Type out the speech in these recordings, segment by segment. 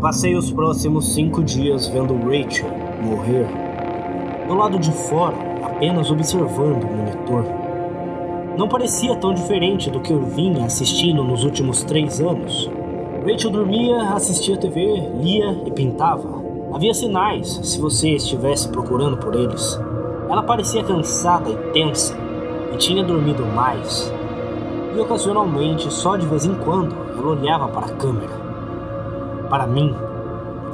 Passei os próximos cinco dias vendo Rachel morrer. Do lado de fora, apenas observando o monitor. Não parecia tão diferente do que eu vinha assistindo nos últimos três anos. Rachel dormia, assistia TV, lia e pintava. Havia sinais se você estivesse procurando por eles. Ela parecia cansada e tensa e tinha dormido mais. E ocasionalmente, só de vez em quando, ela olhava para a câmera. Para mim,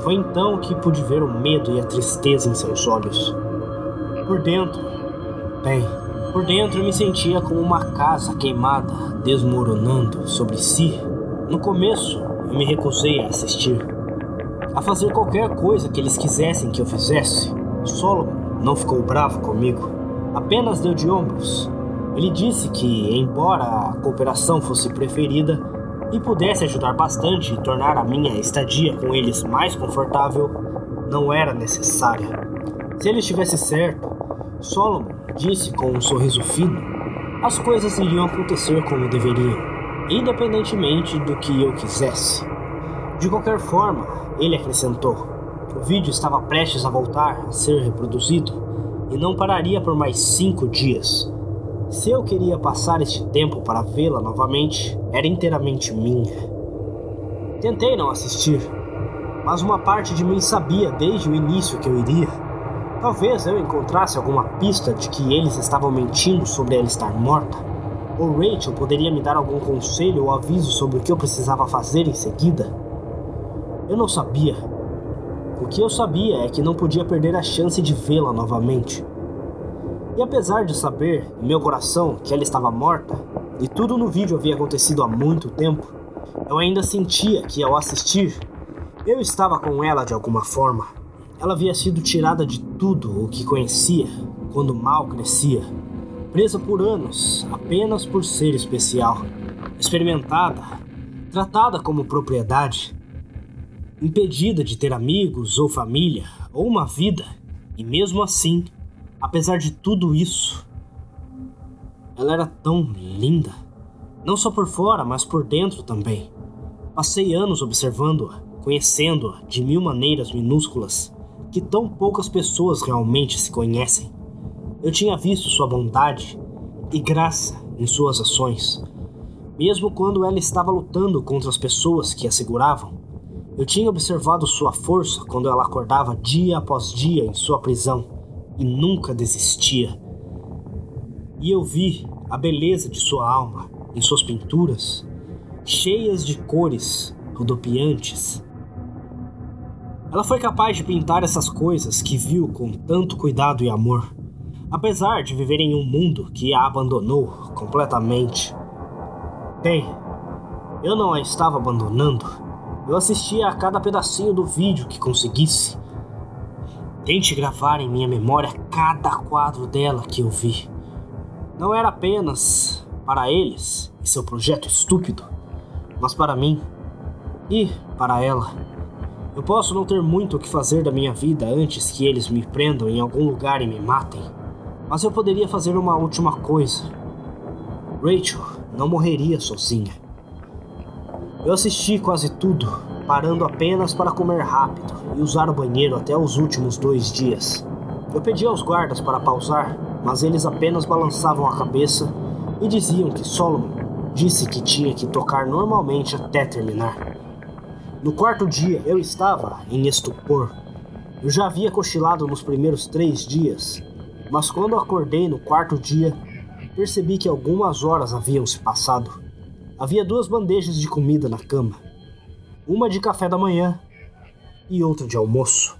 foi então que pude ver o medo e a tristeza em seus olhos. Por dentro, bem, por dentro eu me sentia como uma casa queimada, desmoronando sobre si. No começo, eu me recusei a assistir, a fazer qualquer coisa que eles quisessem que eu fizesse. Solomon não ficou bravo comigo, apenas deu de ombros. Ele disse que, embora a cooperação fosse preferida, e pudesse ajudar bastante e tornar a minha estadia com eles mais confortável, não era necessária. Se ele estivesse certo, Solomon disse com um sorriso fino, as coisas iriam acontecer como deveriam, independentemente do que eu quisesse. De qualquer forma, ele acrescentou, o vídeo estava prestes a voltar a ser reproduzido e não pararia por mais cinco dias. Se eu queria passar este tempo para vê-la novamente, era inteiramente minha. Tentei não assistir, mas uma parte de mim sabia desde o início que eu iria. Talvez eu encontrasse alguma pista de que eles estavam mentindo sobre ela estar morta. Ou Rachel poderia me dar algum conselho ou aviso sobre o que eu precisava fazer em seguida. Eu não sabia. O que eu sabia é que não podia perder a chance de vê-la novamente. E apesar de saber, em meu coração, que ela estava morta, e tudo no vídeo havia acontecido há muito tempo, eu ainda sentia que ao assistir, eu estava com ela de alguma forma. Ela havia sido tirada de tudo o que conhecia quando mal crescia, presa por anos apenas por ser especial, experimentada, tratada como propriedade, impedida de ter amigos ou família ou uma vida, e mesmo assim Apesar de tudo isso, ela era tão linda. Não só por fora, mas por dentro também. Passei anos observando-a, conhecendo-a de mil maneiras minúsculas que tão poucas pessoas realmente se conhecem. Eu tinha visto sua bondade e graça em suas ações, mesmo quando ela estava lutando contra as pessoas que a seguravam. Eu tinha observado sua força quando ela acordava dia após dia em sua prisão e nunca desistia. E eu vi a beleza de sua alma em suas pinturas, cheias de cores rodopiantes. Ela foi capaz de pintar essas coisas que viu com tanto cuidado e amor, apesar de viver em um mundo que a abandonou completamente. Bem, eu não a estava abandonando. Eu assistia a cada pedacinho do vídeo que conseguisse Tente gravar em minha memória cada quadro dela que eu vi. Não era apenas para eles e seu projeto estúpido, mas para mim e para ela. Eu posso não ter muito o que fazer da minha vida antes que eles me prendam em algum lugar e me matem, mas eu poderia fazer uma última coisa. Rachel não morreria sozinha. Eu assisti quase tudo parando apenas para comer rápido e usar o banheiro até os últimos dois dias. Eu pedi aos guardas para pausar, mas eles apenas balançavam a cabeça e diziam que Solomon disse que tinha que tocar normalmente até terminar. No quarto dia eu estava em estupor. Eu já havia cochilado nos primeiros três dias, mas quando acordei no quarto dia, percebi que algumas horas haviam se passado. Havia duas bandejas de comida na cama uma de café da manhã e outra de almoço.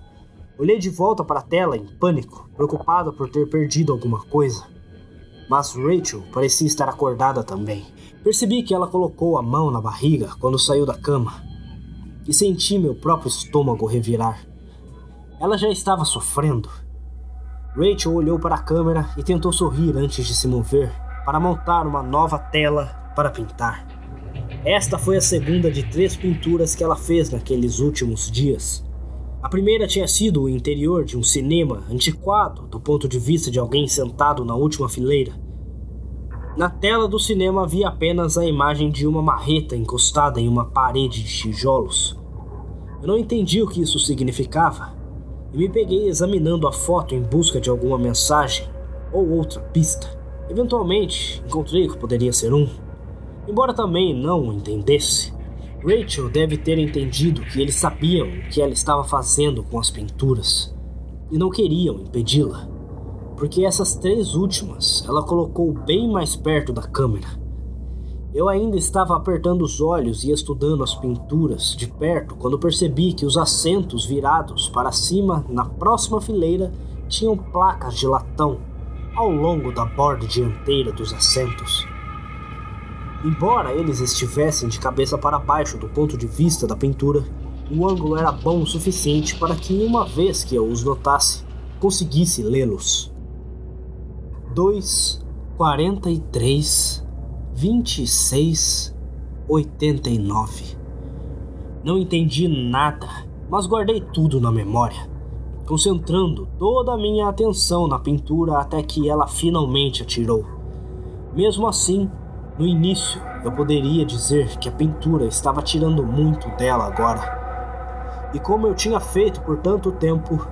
Olhei de volta para a tela em pânico, preocupado por ter perdido alguma coisa. Mas Rachel parecia estar acordada também. Percebi que ela colocou a mão na barriga quando saiu da cama e senti meu próprio estômago revirar. Ela já estava sofrendo. Rachel olhou para a câmera e tentou sorrir antes de se mover para montar uma nova tela para pintar. Esta foi a segunda de três pinturas que ela fez naqueles últimos dias. A primeira tinha sido o interior de um cinema antiquado do ponto de vista de alguém sentado na última fileira. Na tela do cinema havia apenas a imagem de uma marreta encostada em uma parede de tijolos. Eu não entendi o que isso significava e me peguei examinando a foto em busca de alguma mensagem ou outra pista. Eventualmente, encontrei que poderia ser um. Embora também não o entendesse, Rachel deve ter entendido que eles sabiam o que ela estava fazendo com as pinturas e não queriam impedi-la, porque essas três últimas ela colocou bem mais perto da câmera. Eu ainda estava apertando os olhos e estudando as pinturas de perto quando percebi que os assentos virados para cima na próxima fileira tinham placas de latão ao longo da borda dianteira dos assentos. Embora eles estivessem de cabeça para baixo do ponto de vista da pintura, o ângulo era bom o suficiente para que, uma vez que eu os notasse, conseguisse lê-los. 2, 43, 26, 89. Não entendi nada, mas guardei tudo na memória, concentrando toda a minha atenção na pintura até que ela finalmente atirou. Mesmo assim, no início, eu poderia dizer que a pintura estava tirando muito dela agora. E como eu tinha feito por tanto tempo,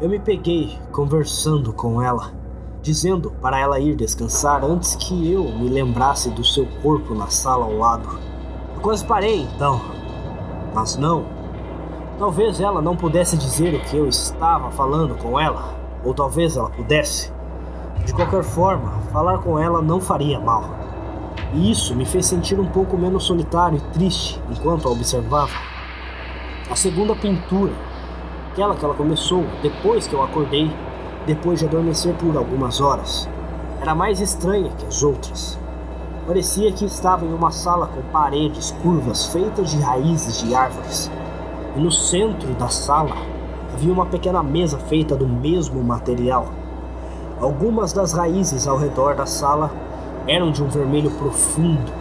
eu me peguei conversando com ela dizendo para ela ir descansar antes que eu me lembrasse do seu corpo na sala ao lado. Eu quase parei então, mas não. Talvez ela não pudesse dizer o que eu estava falando com ela, ou talvez ela pudesse. De qualquer forma, falar com ela não faria mal. E isso me fez sentir um pouco menos solitário e triste enquanto a observava. A segunda pintura, aquela que ela começou depois que eu acordei, depois de adormecer por algumas horas. Era mais estranha que as outras. Parecia que estava em uma sala com paredes curvas feitas de raízes de árvores. E no centro da sala havia uma pequena mesa feita do mesmo material. Algumas das raízes ao redor da sala eram de um vermelho profundo,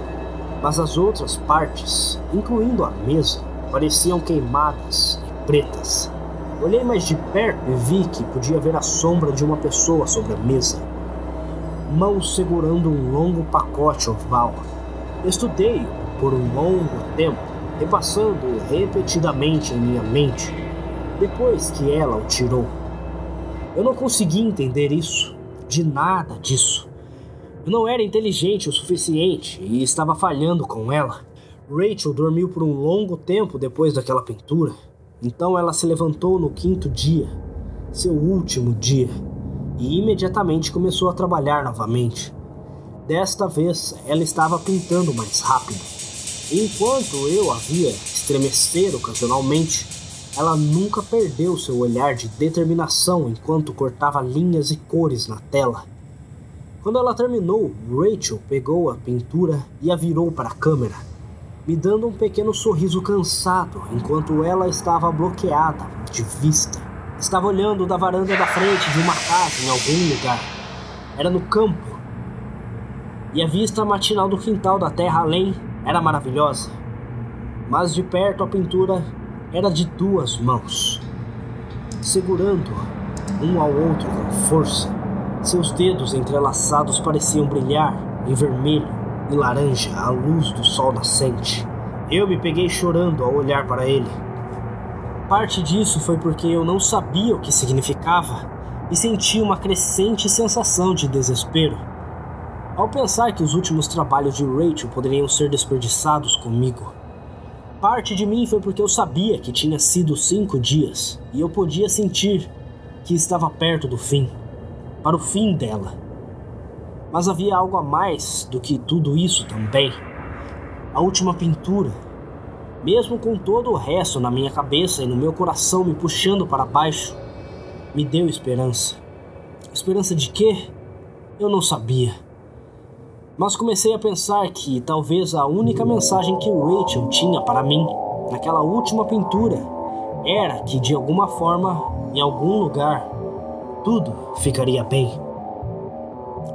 mas as outras partes, incluindo a mesa, pareciam queimadas e pretas. Olhei mais de perto e vi que podia ver a sombra de uma pessoa sobre a mesa, mãos segurando um longo pacote oval. Estudei por um longo tempo, repassando repetidamente em minha mente, depois que ela o tirou. Eu não consegui entender isso, de nada disso. Eu não era inteligente o suficiente e estava falhando com ela. Rachel dormiu por um longo tempo depois daquela pintura. Então ela se levantou no quinto dia, seu último dia, e imediatamente começou a trabalhar novamente. Desta vez ela estava pintando mais rápido. Enquanto eu a via estremecer ocasionalmente, ela nunca perdeu seu olhar de determinação enquanto cortava linhas e cores na tela. Quando ela terminou, Rachel pegou a pintura e a virou para a câmera me dando um pequeno sorriso cansado enquanto ela estava bloqueada de vista. Estava olhando da varanda da frente de uma casa em algum lugar. Era no campo. E a vista matinal do quintal da terra além era maravilhosa. Mas de perto a pintura era de duas mãos, segurando um ao outro com força. Seus dedos entrelaçados pareciam brilhar em vermelho e laranja à luz do sol nascente. Eu me peguei chorando ao olhar para ele. Parte disso foi porque eu não sabia o que significava e senti uma crescente sensação de desespero. Ao pensar que os últimos trabalhos de Rachel poderiam ser desperdiçados comigo. Parte de mim foi porque eu sabia que tinha sido cinco dias e eu podia sentir que estava perto do fim para o fim dela. Mas havia algo a mais do que tudo isso também. A última pintura. Mesmo com todo o resto na minha cabeça e no meu coração me puxando para baixo, me deu esperança. Esperança de quê? Eu não sabia. Mas comecei a pensar que talvez a única mensagem que Rachel tinha para mim naquela última pintura era que de alguma forma, em algum lugar, tudo ficaria bem.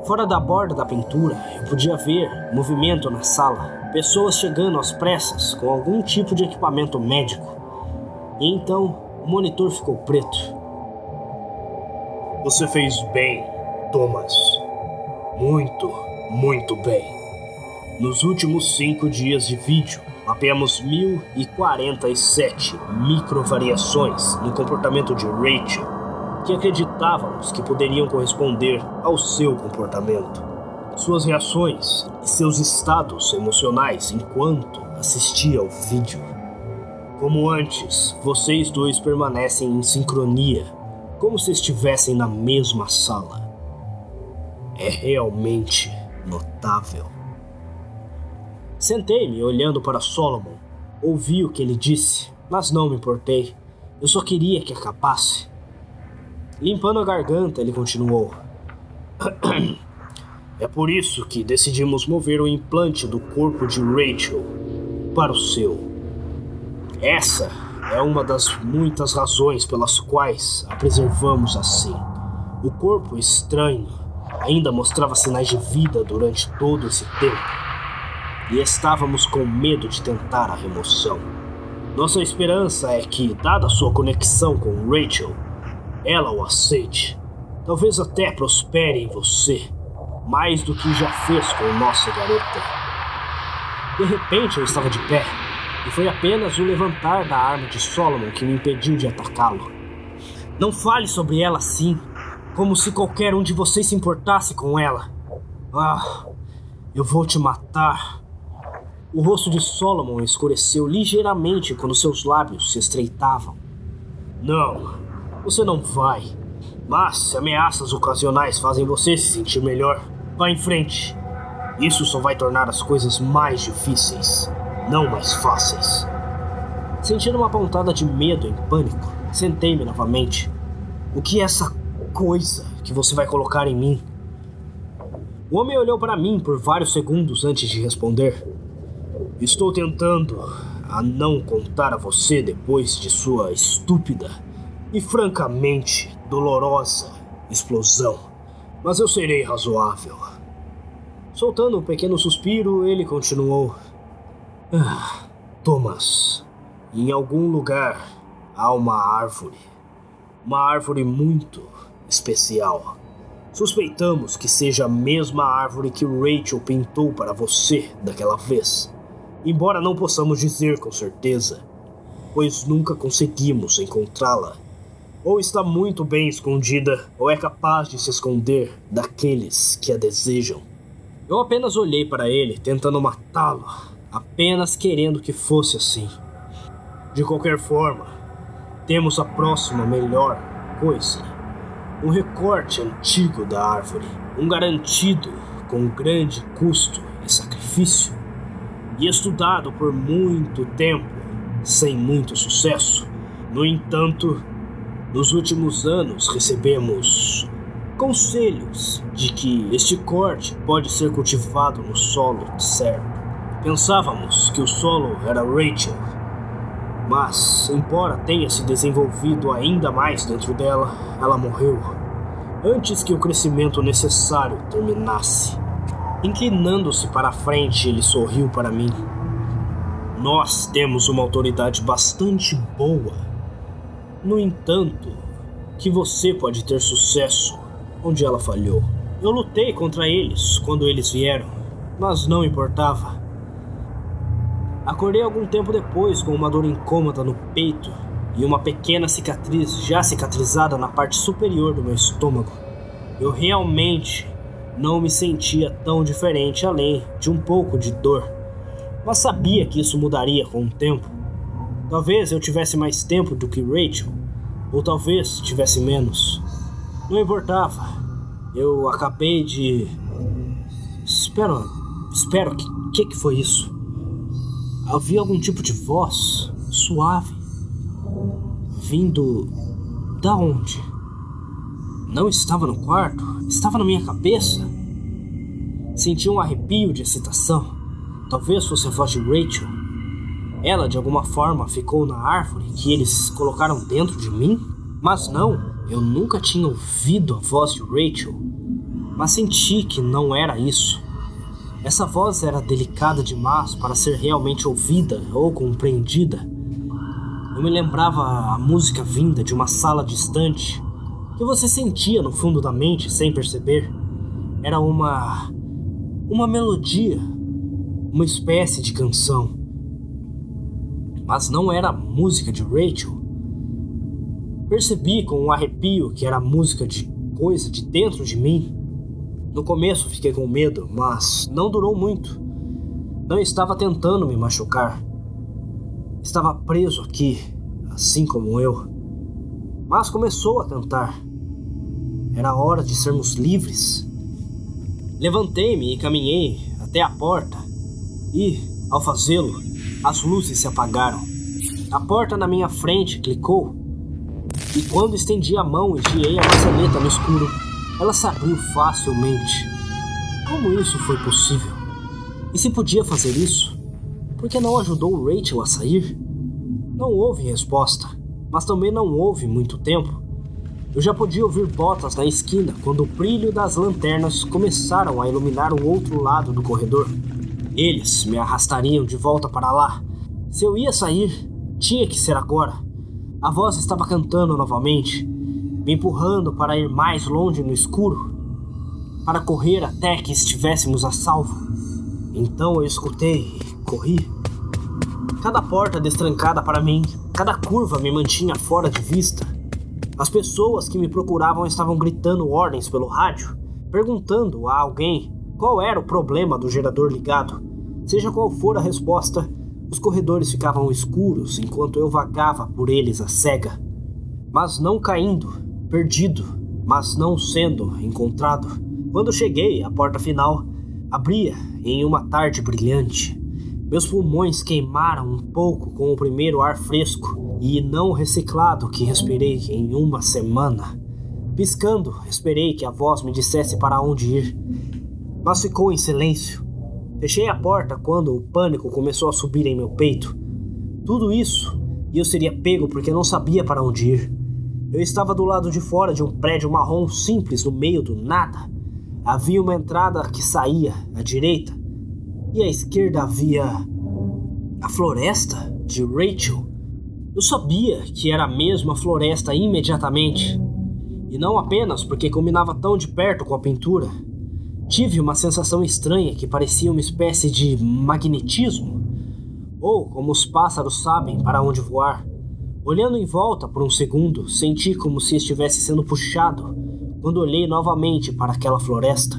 Fora da borda da pintura, eu podia ver movimento na sala, pessoas chegando às pressas com algum tipo de equipamento médico. E então, O monitor ficou preto. Você fez bem, Thomas. Muito, muito bem. Nos últimos cinco dias de vídeo, mapeamos 1047 microvariações no comportamento de Rachel que acreditávamos que poderiam corresponder ao seu comportamento. Suas reações e seus estados emocionais enquanto assistia ao vídeo. Como antes, vocês dois permanecem em sincronia, como se estivessem na mesma sala. É realmente notável. Sentei-me olhando para Solomon. Ouvi o que ele disse, mas não me importei. Eu só queria que acabasse. Limpando a garganta, ele continuou. É por isso que decidimos mover o implante do corpo de Rachel para o seu. Essa é uma das muitas razões pelas quais a preservamos assim. O corpo estranho ainda mostrava sinais de vida durante todo esse tempo. E estávamos com medo de tentar a remoção. Nossa esperança é que, dada sua conexão com Rachel, ela o aceite. Talvez até prospere em você, mais do que já fez com nossa garota. De repente eu estava de pé, e foi apenas o levantar da arma de Solomon que me impediu de atacá-lo. Não fale sobre ela assim, como se qualquer um de vocês se importasse com ela. Ah, eu vou te matar. O rosto de Solomon escureceu ligeiramente quando seus lábios se estreitavam. Não, você não vai. Mas ameaças ocasionais fazem você se sentir melhor, vá em frente. Isso só vai tornar as coisas mais difíceis, não mais fáceis. Sentindo uma pontada de medo e pânico, sentei-me novamente. O que é essa coisa que você vai colocar em mim? O homem olhou para mim por vários segundos antes de responder. Estou tentando a não contar a você depois de sua estúpida e francamente dolorosa explosão, mas eu serei razoável. Soltando um pequeno suspiro, ele continuou: ah, Thomas, em algum lugar há uma árvore. Uma árvore muito especial. Suspeitamos que seja a mesma árvore que Rachel pintou para você daquela vez. Embora não possamos dizer com certeza, pois nunca conseguimos encontrá-la ou está muito bem escondida, ou é capaz de se esconder daqueles que a desejam. Eu apenas olhei para ele, tentando matá-lo, apenas querendo que fosse assim. De qualquer forma, temos a próxima melhor coisa: um recorte antigo da árvore, um garantido com grande custo e sacrifício, e estudado por muito tempo, sem muito sucesso. No entanto, nos últimos anos recebemos conselhos de que este corte pode ser cultivado no solo certo. Pensávamos que o solo era Rachel, mas, embora tenha se desenvolvido ainda mais dentro dela, ela morreu antes que o crescimento necessário terminasse. Inclinando-se para a frente, ele sorriu para mim. Nós temos uma autoridade bastante boa no entanto, que você pode ter sucesso onde ela falhou. Eu lutei contra eles quando eles vieram, mas não importava. Acordei algum tempo depois com uma dor incômoda no peito e uma pequena cicatriz já cicatrizada na parte superior do meu estômago. Eu realmente não me sentia tão diferente além de um pouco de dor, mas sabia que isso mudaria com o tempo. Talvez eu tivesse mais tempo do que Rachel, ou talvez tivesse menos. Não importava. Eu acabei de. Espera. Espera, que, que que foi isso? Havia algum tipo de voz suave vindo da onde? Não estava no quarto, estava na minha cabeça. Senti um arrepio de excitação. Talvez fosse a voz de Rachel. Ela de alguma forma ficou na árvore que eles colocaram dentro de mim? Mas não, eu nunca tinha ouvido a voz de Rachel. Mas senti que não era isso. Essa voz era delicada demais para ser realmente ouvida ou compreendida. Eu me lembrava a música vinda de uma sala distante que você sentia no fundo da mente sem perceber. Era uma. uma melodia, uma espécie de canção. Mas não era a música de Rachel. Percebi com um arrepio que era música de coisa de dentro de mim. No começo fiquei com medo, mas não durou muito. Não estava tentando me machucar. Estava preso aqui, assim como eu. Mas começou a cantar. Era hora de sermos livres. Levantei-me e caminhei até a porta, e, ao fazê-lo, as luzes se apagaram. A porta na minha frente clicou, e quando estendi a mão e girei a maçaneta no escuro, ela se abriu facilmente. Como isso foi possível? E se podia fazer isso, por que não ajudou Rachel a sair? Não houve resposta, mas também não houve muito tempo. Eu já podia ouvir botas na esquina quando o brilho das lanternas começaram a iluminar o outro lado do corredor. Eles me arrastariam de volta para lá. Se eu ia sair, tinha que ser agora. A voz estava cantando novamente, me empurrando para ir mais longe no escuro, para correr até que estivéssemos a salvo. Então eu escutei e corri. Cada porta destrancada para mim, cada curva me mantinha fora de vista. As pessoas que me procuravam estavam gritando ordens pelo rádio, perguntando a alguém qual era o problema do gerador ligado. Seja qual for a resposta, os corredores ficavam escuros enquanto eu vagava por eles a cega, mas não caindo, perdido, mas não sendo encontrado. Quando cheguei à porta final, abria em uma tarde brilhante. Meus pulmões queimaram um pouco com o primeiro ar fresco e não reciclado que respirei em uma semana. Piscando, esperei que a voz me dissesse para onde ir, mas ficou em silêncio. Fechei a porta quando o pânico começou a subir em meu peito. Tudo isso e eu seria pego porque não sabia para onde ir. Eu estava do lado de fora de um prédio marrom simples no meio do nada. Havia uma entrada que saía à direita e à esquerda havia a floresta de Rachel. Eu sabia que era a mesma floresta imediatamente, e não apenas porque combinava tão de perto com a pintura. Tive uma sensação estranha que parecia uma espécie de magnetismo, ou como os pássaros sabem para onde voar. Olhando em volta por um segundo, senti como se estivesse sendo puxado quando olhei novamente para aquela floresta.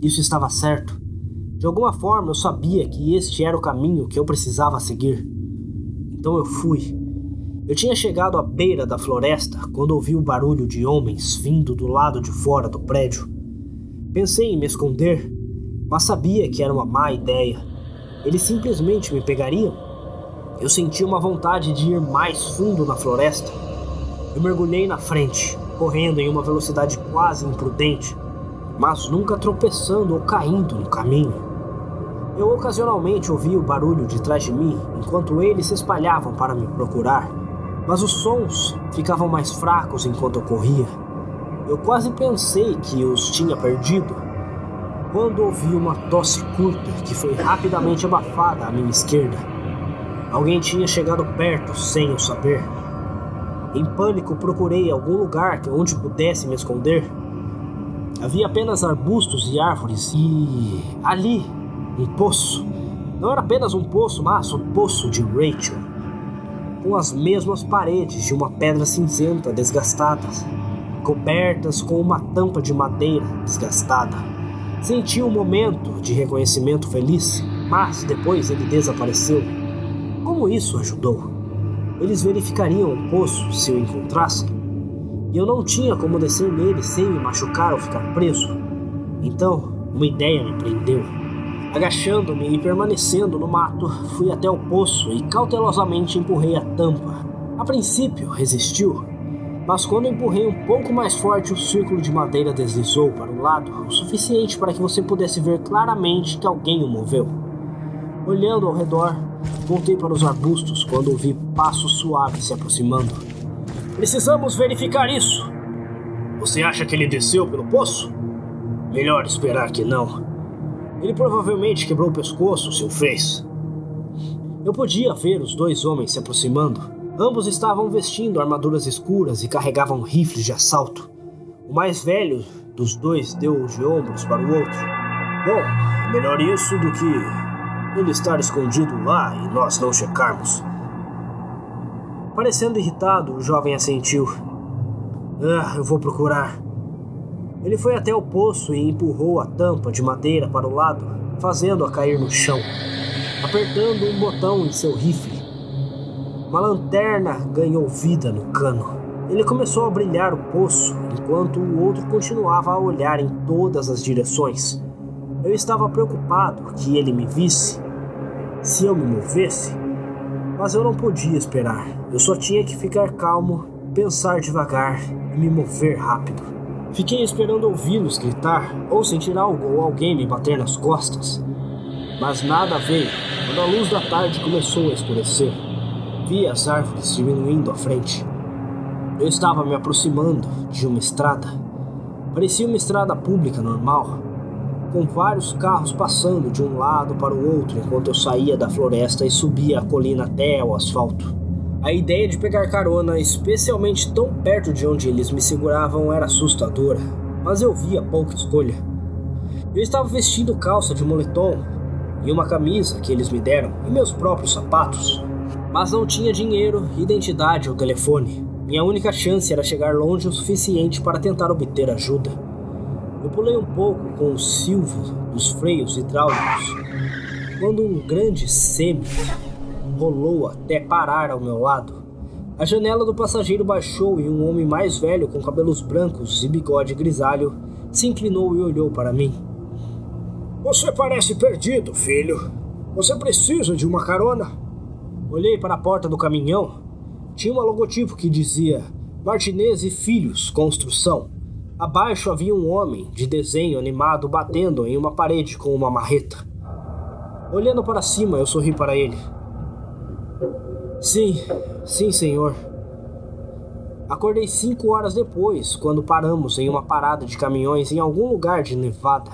Isso estava certo. De alguma forma eu sabia que este era o caminho que eu precisava seguir. Então eu fui. Eu tinha chegado à beira da floresta quando ouvi o barulho de homens vindo do lado de fora do prédio. Pensei em me esconder, mas sabia que era uma má ideia. Eles simplesmente me pegariam eu senti uma vontade de ir mais fundo na floresta. Eu mergulhei na frente, correndo em uma velocidade quase imprudente, mas nunca tropeçando ou caindo no caminho. Eu ocasionalmente ouvia o barulho de trás de mim enquanto eles se espalhavam para me procurar, mas os sons ficavam mais fracos enquanto eu corria. Eu quase pensei que os tinha perdido quando ouvi uma tosse curta que foi rapidamente abafada à minha esquerda. Alguém tinha chegado perto sem eu saber. Em pânico, procurei algum lugar onde pudesse me esconder. Havia apenas arbustos e árvores e ali, um poço. Não era apenas um poço, mas o poço de Rachel, com as mesmas paredes de uma pedra cinzenta desgastadas, cobertas com uma tampa de madeira desgastada. Senti um momento de reconhecimento feliz, mas depois ele desapareceu. Como isso ajudou? Eles verificariam o poço se o encontrassem, e eu não tinha como descer nele sem me machucar ou ficar preso. Então, uma ideia me prendeu. Agachando-me e permanecendo no mato, fui até o poço e cautelosamente empurrei a tampa. A princípio, resistiu, mas quando empurrei um pouco mais forte, o círculo de madeira deslizou para o lado o suficiente para que você pudesse ver claramente que alguém o moveu. Olhando ao redor, Voltei para os arbustos quando ouvi passos suaves se aproximando. Precisamos verificar isso. Você acha que ele desceu pelo poço? Melhor esperar que não. Ele provavelmente quebrou o pescoço se o fez. Eu podia ver os dois homens se aproximando, Ambos estavam vestindo armaduras escuras e carregavam rifles de assalto. O mais velho dos dois deu de ombros para o outro. Bom, melhor isso do que ele estar escondido lá e nós não checarmos. Parecendo irritado, o jovem assentiu. Ah, eu vou procurar. Ele foi até o poço e empurrou a tampa de madeira para o lado, fazendo-a cair no chão, apertando um botão em seu rifle. Uma lanterna ganhou vida no cano. Ele começou a brilhar o poço, enquanto o outro continuava a olhar em todas as direções. Eu estava preocupado que ele me visse. Se eu me movesse, mas eu não podia esperar. Eu só tinha que ficar calmo, pensar devagar e me mover rápido. Fiquei esperando ouvi-los gritar ou sentir algo ou alguém me bater nas costas. Mas nada veio quando a luz da tarde começou a escurecer vi as árvores diminuindo à frente. Eu estava me aproximando de uma estrada. Parecia uma estrada pública normal, com vários carros passando de um lado para o outro enquanto eu saía da floresta e subia a colina até o asfalto. A ideia de pegar carona, especialmente tão perto de onde eles me seguravam, era assustadora, mas eu via pouca escolha. Eu estava vestindo calça de moletom e uma camisa que eles me deram e meus próprios sapatos mas não tinha dinheiro, identidade ou telefone. Minha única chance era chegar longe o suficiente para tentar obter ajuda. Eu pulei um pouco com o silvo dos freios hidráulicos, quando um grande semi rolou até parar ao meu lado. A janela do passageiro baixou e um homem mais velho com cabelos brancos e bigode grisalho se inclinou e olhou para mim. Você parece perdido, filho. Você precisa de uma carona? Olhei para a porta do caminhão. Tinha um logotipo que dizia Martinez e Filhos Construção. Abaixo havia um homem de desenho animado batendo em uma parede com uma marreta. Olhando para cima, eu sorri para ele. Sim, sim, senhor. Acordei cinco horas depois, quando paramos em uma parada de caminhões em algum lugar de Nevada.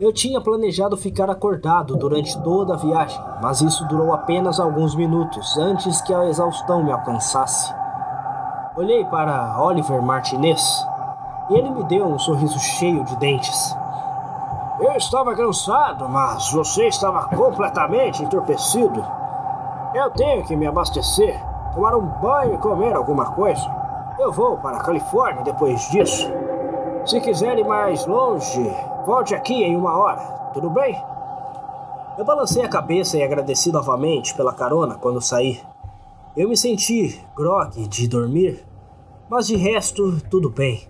Eu tinha planejado ficar acordado durante toda a viagem, mas isso durou apenas alguns minutos antes que a exaustão me alcançasse. Olhei para Oliver Martinez e ele me deu um sorriso cheio de dentes. Eu estava cansado, mas você estava completamente entorpecido. Eu tenho que me abastecer, tomar um banho e comer alguma coisa. Eu vou para a Califórnia depois disso. Se quiser ir mais longe, Volte aqui em uma hora, tudo bem? Eu balancei a cabeça e agradeci novamente pela carona quando saí. Eu me senti grog de dormir, mas de resto, tudo bem.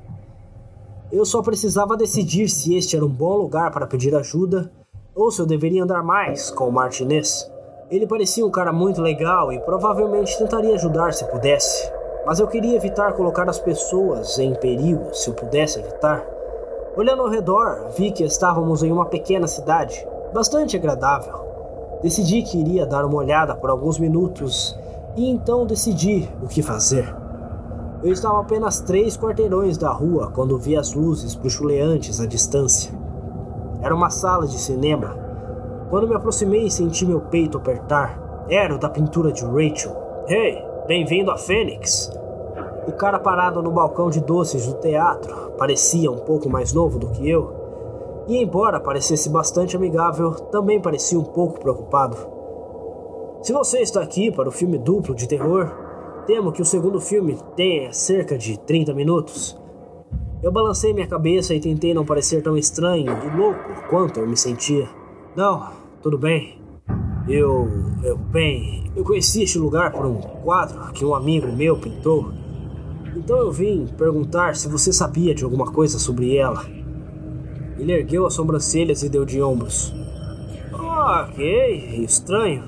Eu só precisava decidir se este era um bom lugar para pedir ajuda ou se eu deveria andar mais com o Martinez. Ele parecia um cara muito legal e provavelmente tentaria ajudar se pudesse, mas eu queria evitar colocar as pessoas em perigo se eu pudesse evitar. Olhando ao redor, vi que estávamos em uma pequena cidade, bastante agradável. Decidi que iria dar uma olhada por alguns minutos e então decidi o que fazer. Eu estava apenas três quarteirões da rua quando vi as luzes bruxuleantes à distância. Era uma sala de cinema. Quando me aproximei e senti meu peito apertar, era o da pintura de Rachel. Hey, bem-vindo a Fênix! O cara parado no balcão de doces do teatro parecia um pouco mais novo do que eu, e embora parecesse bastante amigável, também parecia um pouco preocupado. Se você está aqui para o filme duplo de terror, temo que o segundo filme tenha cerca de 30 minutos. Eu balancei minha cabeça e tentei não parecer tão estranho e louco quanto eu me sentia. Não, tudo bem. Eu. eu bem, eu conheci este lugar por um quadro que um amigo meu pintou. Então eu vim perguntar se você sabia de alguma coisa sobre ela. Ele ergueu as sobrancelhas e deu de ombros. Ok, estranho.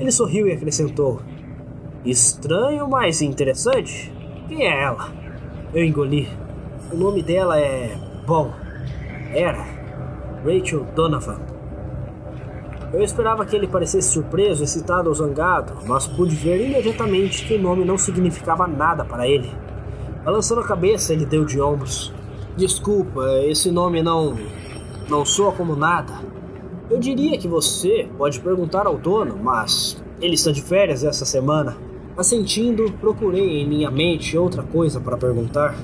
Ele sorriu e acrescentou: Estranho, mas interessante. Quem é ela? Eu engoli. O nome dela é. Bom, era Rachel Donovan. Eu esperava que ele parecesse surpreso, excitado ou zangado, mas pude ver imediatamente que o nome não significava nada para ele. Balançando a cabeça, ele deu de ombros. Desculpa, esse nome não. não soa como nada. Eu diria que você pode perguntar ao dono, mas ele está de férias essa semana. Assentindo, procurei em minha mente outra coisa para perguntar.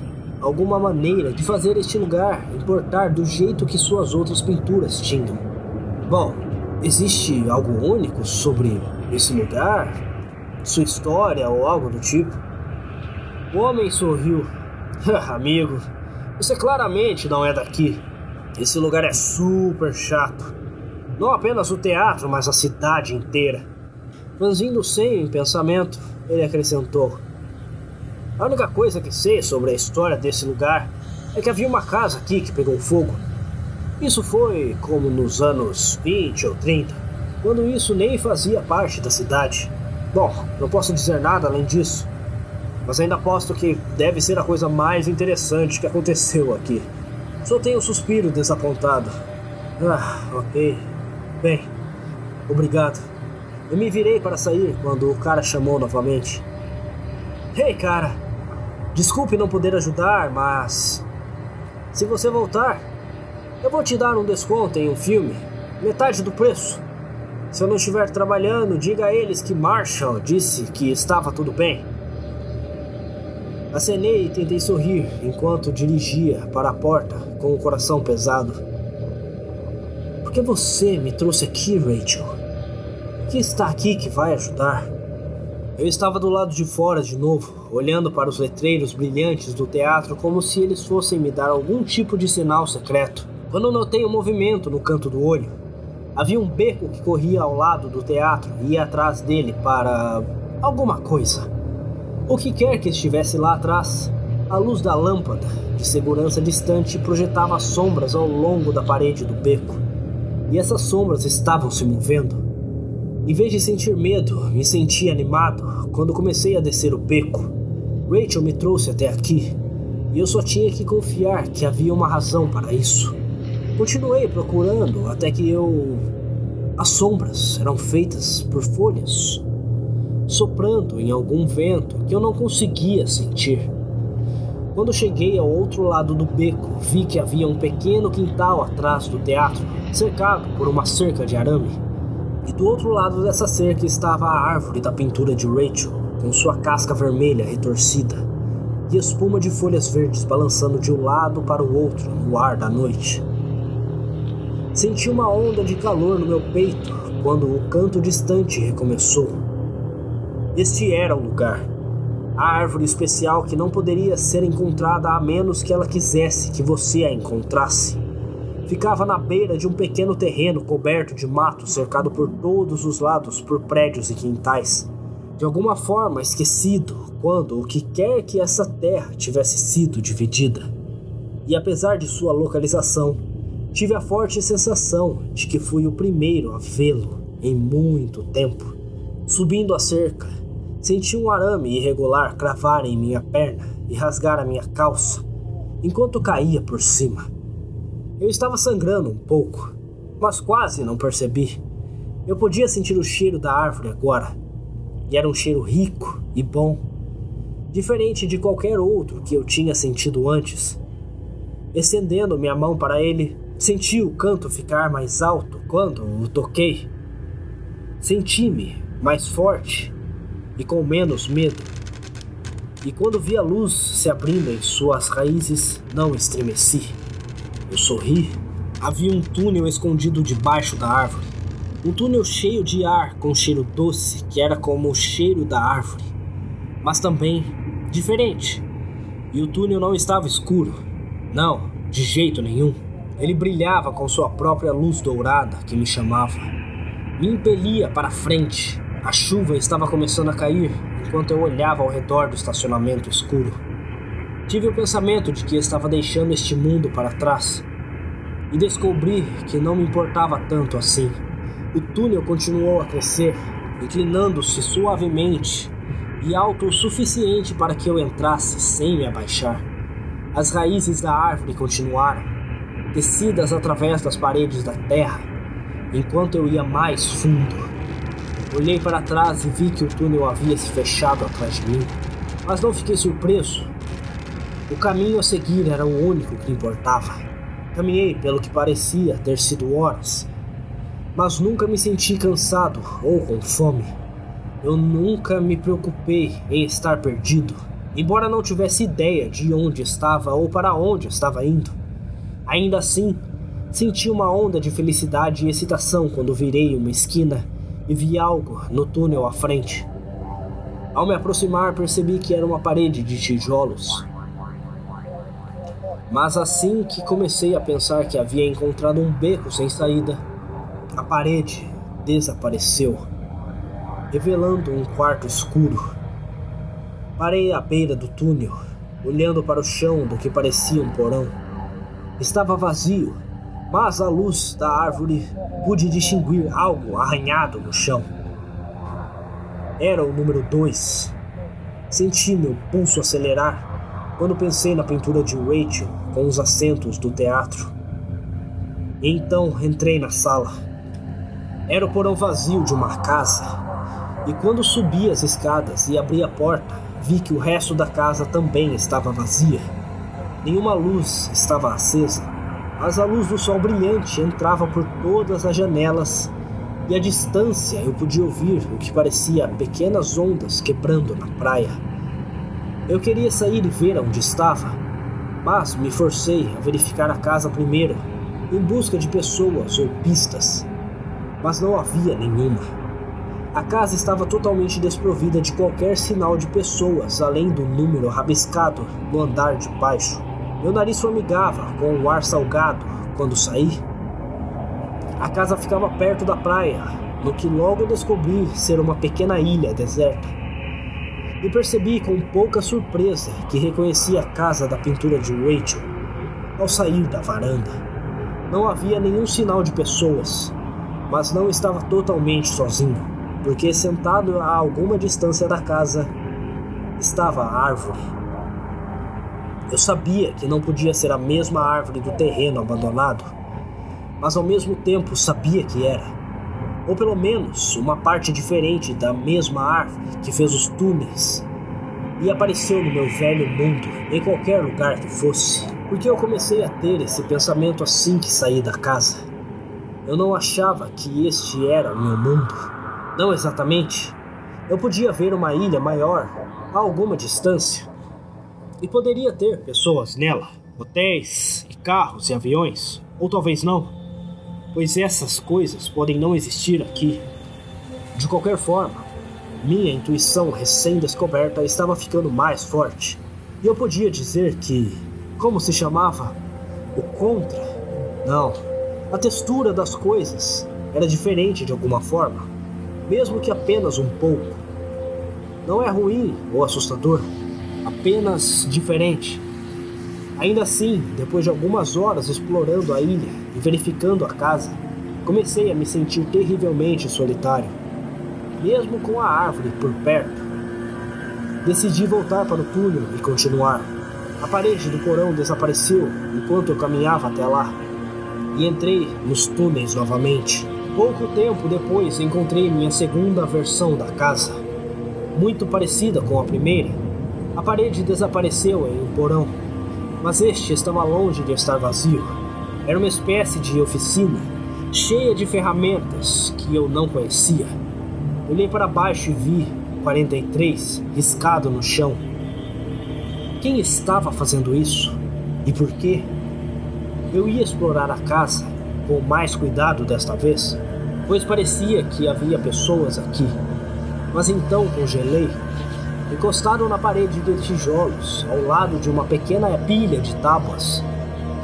Alguma maneira de fazer este lugar importar do jeito que suas outras pinturas tinham. Bom, existe algo único sobre esse lugar? Sua história ou algo do tipo? O homem sorriu. Amigo, você claramente não é daqui. Esse lugar é super chato. Não apenas o teatro, mas a cidade inteira. Franzindo sem em pensamento, ele acrescentou: A única coisa que sei sobre a história desse lugar é que havia uma casa aqui que pegou fogo. Isso foi como nos anos 20 ou 30, quando isso nem fazia parte da cidade. Bom, não posso dizer nada além disso, mas ainda aposto que deve ser a coisa mais interessante que aconteceu aqui. Só tenho um suspiro desapontado. Ah, ok. Bem, obrigado. Eu me virei para sair quando o cara chamou novamente. Ei, hey, cara! Desculpe não poder ajudar, mas. Se você voltar, eu vou te dar um desconto em um filme, metade do preço. Se eu não estiver trabalhando, diga a eles que Marshall disse que estava tudo bem. Acenei e tentei sorrir enquanto dirigia para a porta com o coração pesado. Por que você me trouxe aqui, Rachel? O que está aqui que vai ajudar? Eu estava do lado de fora de novo, olhando para os letreiros brilhantes do teatro como se eles fossem me dar algum tipo de sinal secreto. Quando notei um movimento no canto do olho, havia um beco que corria ao lado do teatro e ia atrás dele para alguma coisa. O que quer que estivesse lá atrás, a luz da lâmpada de segurança distante projetava sombras ao longo da parede do beco e essas sombras estavam se movendo. Em vez de sentir medo, me senti animado quando comecei a descer o beco. Rachel me trouxe até aqui e eu só tinha que confiar que havia uma razão para isso. Continuei procurando até que eu. As sombras eram feitas por folhas, soprando em algum vento que eu não conseguia sentir. Quando cheguei ao outro lado do beco, vi que havia um pequeno quintal atrás do teatro, cercado por uma cerca de arame. E do outro lado dessa cerca estava a árvore da pintura de Rachel, com sua casca vermelha retorcida e espuma de folhas verdes balançando de um lado para o outro no ar da noite. Senti uma onda de calor no meu peito quando o canto distante recomeçou. Este era o lugar a árvore especial que não poderia ser encontrada a menos que ela quisesse que você a encontrasse. Ficava na beira de um pequeno terreno coberto de mato, cercado por todos os lados por prédios e quintais. De alguma forma esquecido quando o que quer que essa terra tivesse sido dividida. E apesar de sua localização, tive a forte sensação de que fui o primeiro a vê-lo em muito tempo. Subindo a cerca, Senti um arame irregular cravar em minha perna e rasgar a minha calça enquanto caía por cima. Eu estava sangrando um pouco, mas quase não percebi. Eu podia sentir o cheiro da árvore agora, e era um cheiro rico e bom, diferente de qualquer outro que eu tinha sentido antes. Estendendo minha mão para ele, senti o canto ficar mais alto quando o toquei. Senti-me mais forte e com menos medo. E quando vi a luz se abrindo em suas raízes, não estremeci. Eu sorri. Havia um túnel escondido debaixo da árvore. Um túnel cheio de ar com cheiro doce que era como o cheiro da árvore, mas também diferente. E o túnel não estava escuro. Não, de jeito nenhum. Ele brilhava com sua própria luz dourada que me chamava. Me impelia para frente, a chuva estava começando a cair enquanto eu olhava ao redor do estacionamento escuro. Tive o pensamento de que estava deixando este mundo para trás e descobri que não me importava tanto assim. O túnel continuou a crescer, inclinando-se suavemente e alto o suficiente para que eu entrasse sem me abaixar. As raízes da árvore continuaram, tecidas através das paredes da terra, enquanto eu ia mais fundo. Olhei para trás e vi que o túnel havia se fechado atrás de mim, mas não fiquei surpreso. O caminho a seguir era o único que importava. Caminhei pelo que parecia ter sido horas, mas nunca me senti cansado ou com fome. Eu nunca me preocupei em estar perdido, embora não tivesse ideia de onde estava ou para onde estava indo. Ainda assim, senti uma onda de felicidade e excitação quando virei uma esquina e vi algo no túnel à frente. Ao me aproximar, percebi que era uma parede de tijolos. Mas assim que comecei a pensar que havia encontrado um beco sem saída, a parede desapareceu, revelando um quarto escuro. Parei à beira do túnel, olhando para o chão do que parecia um porão. Estava vazio, mas à luz da árvore pude distinguir algo arranhado no chão. Era o número 2. Senti meu pulso acelerar quando pensei na pintura de Rachel com os assentos do teatro. E então entrei na sala. Era o porão vazio de uma casa. E quando subi as escadas e abri a porta, vi que o resto da casa também estava vazia. Nenhuma luz estava acesa, mas a luz do sol brilhante entrava por todas as janelas e à distância eu podia ouvir o que parecia pequenas ondas quebrando na praia. Eu queria sair e ver onde estava, mas me forcei a verificar a casa primeiro, em busca de pessoas ou pistas. Mas não havia nenhuma. A casa estava totalmente desprovida de qualquer sinal de pessoas, além do número rabiscado no andar de baixo. Meu nariz formigava com o ar salgado quando saí a casa ficava perto da praia, no que logo descobri ser uma pequena ilha deserta. E percebi com pouca surpresa que reconheci a casa da pintura de Rachel ao sair da varanda. Não havia nenhum sinal de pessoas, mas não estava totalmente sozinho, porque sentado a alguma distância da casa estava a árvore. Eu sabia que não podia ser a mesma árvore do terreno abandonado mas ao mesmo tempo sabia que era. Ou pelo menos uma parte diferente da mesma árvore que fez os túneis e apareceu no meu velho mundo, em qualquer lugar que fosse. Porque eu comecei a ter esse pensamento assim que saí da casa. Eu não achava que este era o meu mundo. Não exatamente. Eu podia ver uma ilha maior a alguma distância e poderia ter pessoas nela, hotéis e carros e aviões, ou talvez não pois essas coisas podem não existir aqui. De qualquer forma, minha intuição recém-descoberta estava ficando mais forte, e eu podia dizer que, como se chamava? O contra? Não, a textura das coisas era diferente de alguma forma, mesmo que apenas um pouco. Não é ruim ou assustador, apenas diferente. Ainda assim, depois de algumas horas explorando a ilha e verificando a casa, comecei a me sentir terrivelmente solitário, mesmo com a árvore por perto. Decidi voltar para o túnel e continuar. A parede do porão desapareceu enquanto eu caminhava até lá e entrei nos túneis novamente. Pouco tempo depois encontrei minha segunda versão da casa, muito parecida com a primeira. A parede desapareceu em um porão mas este estava longe de estar vazio. Era uma espécie de oficina, cheia de ferramentas que eu não conhecia. Olhei para baixo e vi 43 riscado no chão. Quem estava fazendo isso? E por quê? Eu ia explorar a casa com mais cuidado desta vez, pois parecia que havia pessoas aqui. Mas então congelei Encostado na parede de tijolos, ao lado de uma pequena pilha de tábuas,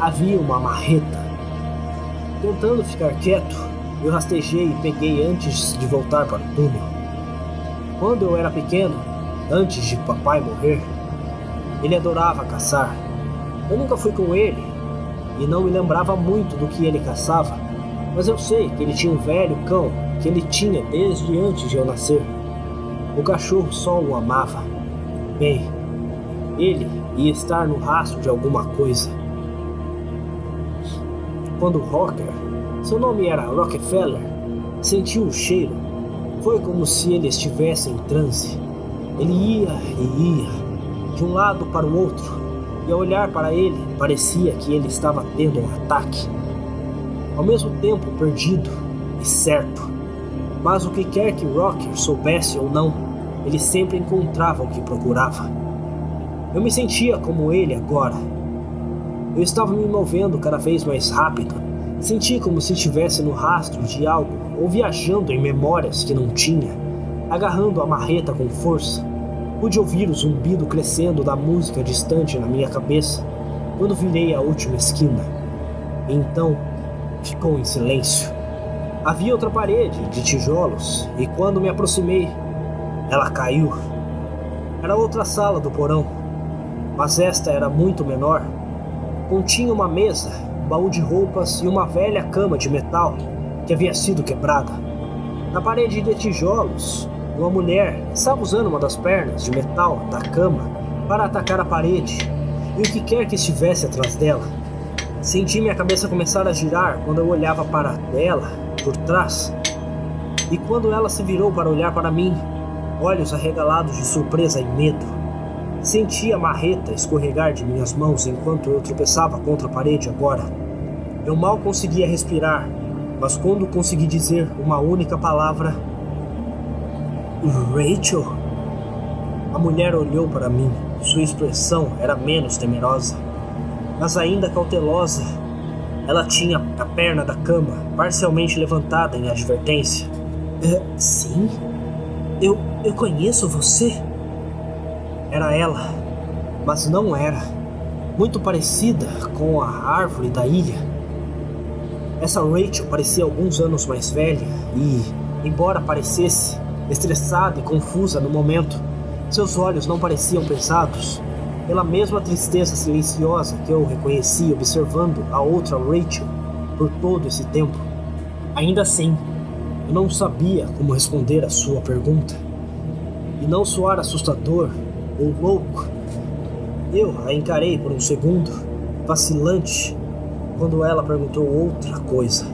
havia uma marreta. Tentando ficar quieto, eu rastejei e peguei antes de voltar para o túnel. Quando eu era pequeno, antes de papai morrer, ele adorava caçar. Eu nunca fui com ele e não me lembrava muito do que ele caçava, mas eu sei que ele tinha um velho cão que ele tinha desde antes de eu nascer. O cachorro só o amava. Bem, ele ia estar no rastro de alguma coisa. Quando Rocker, seu nome era Rockefeller, sentiu o cheiro, foi como se ele estivesse em transe. Ele ia e ia, de um lado para o outro, e ao olhar para ele, parecia que ele estava tendo um ataque. Ao mesmo tempo perdido e certo. Mas o que quer que Rocker soubesse ou não, ele sempre encontrava o que procurava. Eu me sentia como ele agora. Eu estava me movendo cada vez mais rápido. Senti como se estivesse no rastro de algo ou viajando em memórias que não tinha, agarrando a marreta com força. Pude ouvir o zumbido crescendo da música distante na minha cabeça quando virei a última esquina. Então, ficou em silêncio. Havia outra parede de tijolos e quando me aproximei, ela caiu. Era outra sala do porão, mas esta era muito menor. Continha uma mesa, um baú de roupas e uma velha cama de metal que havia sido quebrada. Na parede de tijolos, uma mulher estava usando uma das pernas de metal da cama para atacar a parede e o que quer que estivesse atrás dela. Senti minha cabeça começar a girar quando eu olhava para ela por trás. E quando ela se virou para olhar para mim, olhos arregalados de surpresa e medo. Senti a marreta escorregar de minhas mãos enquanto eu tropeçava contra a parede agora. Eu mal conseguia respirar, mas quando consegui dizer uma única palavra, Rachel? A mulher olhou para mim. Sua expressão era menos temerosa, mas ainda cautelosa. Ela tinha a perna da cama parcialmente levantada em advertência. É, sim? Eu, eu conheço você? Era ela, mas não era. Muito parecida com a árvore da ilha. Essa Rachel parecia alguns anos mais velha e, embora parecesse, estressada e confusa no momento. Seus olhos não pareciam pesados, pela mesma tristeza silenciosa que eu reconheci observando a outra Rachel por todo esse tempo. Ainda assim, eu não sabia como responder a sua pergunta. E não soar assustador ou louco, eu a encarei por um segundo, vacilante, quando ela perguntou outra coisa.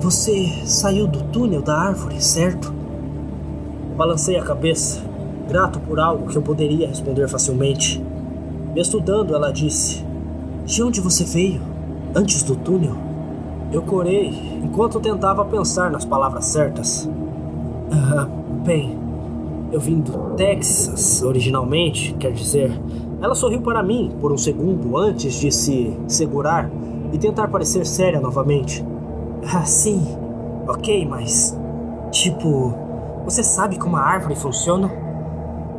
Você saiu do túnel da árvore, certo? Balancei a cabeça, grato por algo que eu poderia responder facilmente. Me estudando, ela disse: De onde você veio? Antes do túnel? Eu corei enquanto tentava pensar nas palavras certas. Ah, bem, eu vim do Texas originalmente, quer dizer. Ela sorriu para mim por um segundo antes de se segurar e tentar parecer séria novamente. Ah, sim, ok, mas. Tipo, você sabe como a árvore funciona?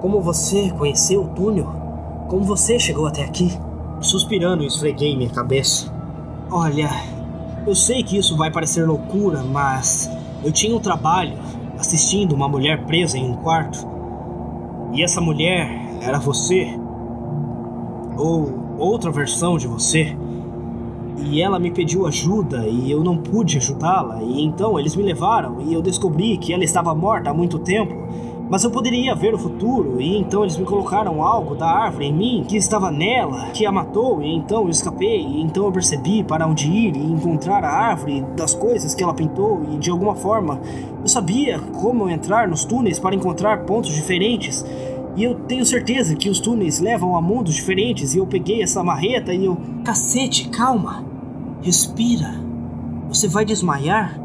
Como você conheceu o túnel? Como você chegou até aqui? Suspirando, esfreguei minha cabeça. Olha, eu sei que isso vai parecer loucura, mas eu tinha um trabalho assistindo uma mulher presa em um quarto. E essa mulher era você. Ou outra versão de você e ela me pediu ajuda e eu não pude ajudá-la. E então eles me levaram e eu descobri que ela estava morta há muito tempo. Mas eu poderia ver o futuro, e então eles me colocaram algo da árvore em mim que estava nela, que a matou, e então eu escapei, e então eu percebi para onde ir e encontrar a árvore das coisas que ela pintou, e de alguma forma eu sabia como entrar nos túneis para encontrar pontos diferentes. E eu tenho certeza que os túneis levam a mundos diferentes, e eu peguei essa marreta e eu. Cacete, calma! Respira. Você vai desmaiar?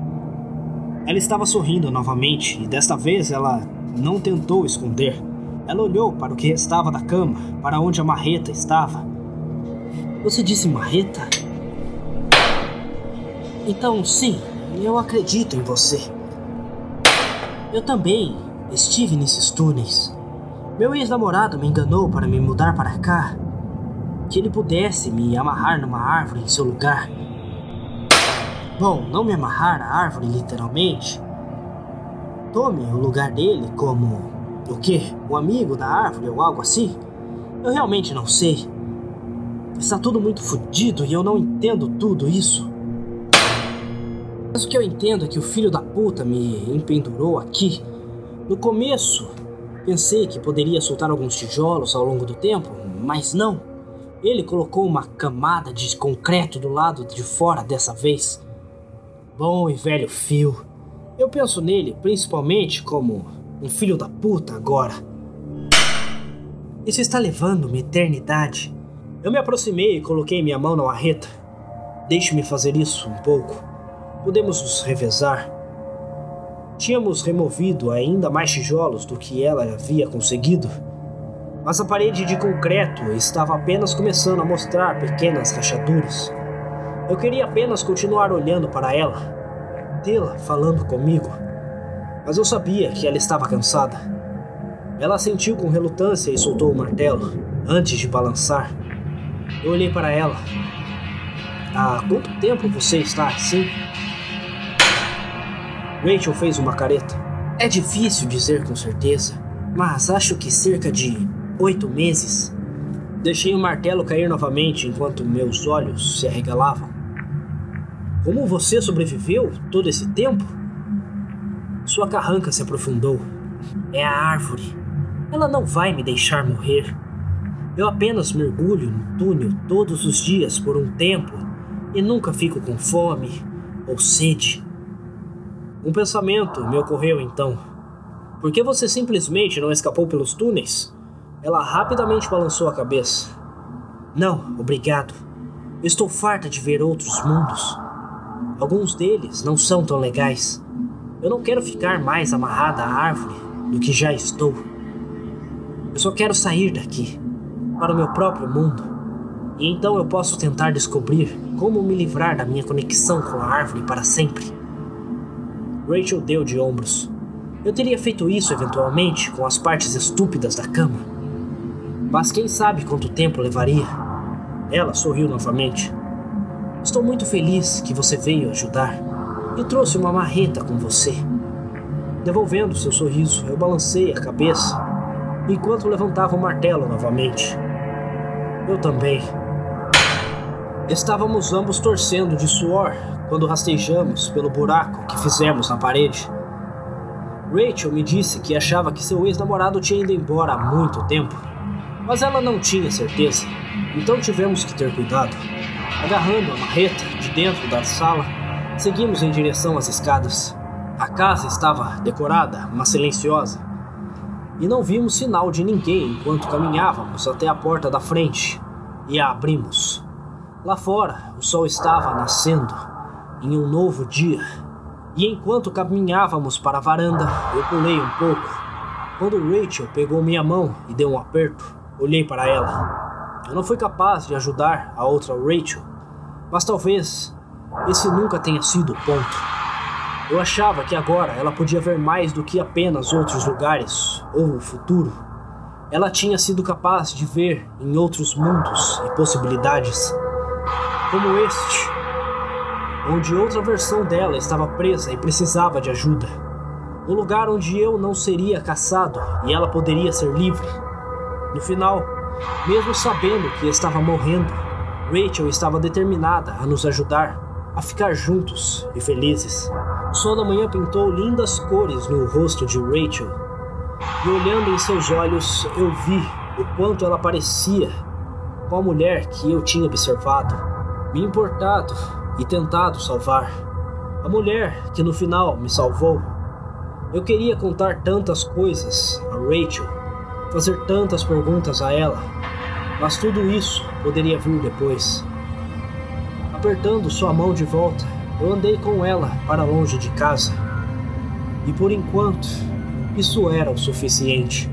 Ela estava sorrindo novamente e desta vez ela não tentou esconder. Ela olhou para o que restava da cama, para onde a marreta estava. Você disse marreta? Então, sim, eu acredito em você. Eu também estive nesses túneis. Meu ex-namorado me enganou para me mudar para cá. Que ele pudesse me amarrar numa árvore em seu lugar. Bom, não me amarrar à árvore literalmente. Tome o lugar dele como. O quê? Um amigo da árvore ou algo assim? Eu realmente não sei. Está tudo muito fodido e eu não entendo tudo isso. Mas o que eu entendo é que o filho da puta me empendurou aqui. No começo, pensei que poderia soltar alguns tijolos ao longo do tempo, mas não. Ele colocou uma camada de concreto do lado de fora dessa vez. Bom e velho Phil. Eu penso nele principalmente como um filho da puta agora. Isso está levando uma eternidade. Eu me aproximei e coloquei minha mão na marreta. Deixe-me fazer isso um pouco. Podemos nos revezar. Tínhamos removido ainda mais tijolos do que ela havia conseguido, mas a parede de concreto estava apenas começando a mostrar pequenas rachaduras. Eu queria apenas continuar olhando para ela, tê-la falando comigo, mas eu sabia que ela estava cansada. Ela sentiu com relutância e soltou o martelo antes de balançar. Eu olhei para ela. Há quanto tempo você está assim? Rachel fez uma careta. É difícil dizer com certeza, mas acho que cerca de oito meses. Deixei o martelo cair novamente enquanto meus olhos se arregalavam. Como você sobreviveu todo esse tempo? Sua carranca se aprofundou. É a árvore. Ela não vai me deixar morrer. Eu apenas mergulho no túnel todos os dias por um tempo e nunca fico com fome ou sede. Um pensamento me ocorreu então. Por que você simplesmente não escapou pelos túneis? Ela rapidamente balançou a cabeça. Não, obrigado. estou farta de ver outros mundos. Alguns deles não são tão legais. Eu não quero ficar mais amarrada à árvore do que já estou. Eu só quero sair daqui, para o meu próprio mundo. E então eu posso tentar descobrir como me livrar da minha conexão com a árvore para sempre. Rachel deu de ombros. Eu teria feito isso eventualmente com as partes estúpidas da cama. Mas quem sabe quanto tempo levaria? Ela sorriu novamente. Estou muito feliz que você veio ajudar e trouxe uma marreta com você. Devolvendo seu sorriso, eu balancei a cabeça enquanto levantava o martelo novamente. Eu também. Estávamos ambos torcendo de suor quando rastejamos pelo buraco que fizemos na parede. Rachel me disse que achava que seu ex-namorado tinha ido embora há muito tempo, mas ela não tinha certeza, então tivemos que ter cuidado. Agarrando a marreta de dentro da sala, seguimos em direção às escadas. A casa estava decorada, mas silenciosa, e não vimos sinal de ninguém enquanto caminhávamos até a porta da frente e a abrimos. Lá fora, o sol estava nascendo em um novo dia. E enquanto caminhávamos para a varanda, eu pulei um pouco. Quando Rachel pegou minha mão e deu um aperto, olhei para ela. Eu não fui capaz de ajudar a outra Rachel, mas talvez esse nunca tenha sido o ponto. Eu achava que agora ela podia ver mais do que apenas outros lugares ou o futuro. Ela tinha sido capaz de ver em outros mundos e possibilidades como este, onde outra versão dela estava presa e precisava de ajuda. Um lugar onde eu não seria caçado e ela poderia ser livre. No final, mesmo sabendo que estava morrendo, Rachel estava determinada a nos ajudar a ficar juntos e felizes. O sol da manhã pintou lindas cores no rosto de Rachel, e olhando em seus olhos, eu vi o quanto ela parecia com a mulher que eu tinha observado me importado e tentado salvar. A mulher que no final me salvou. Eu queria contar tantas coisas a Rachel, fazer tantas perguntas a ela, mas tudo isso poderia vir depois. Apertando sua mão de volta, eu andei com ela para longe de casa. E por enquanto, isso era o suficiente.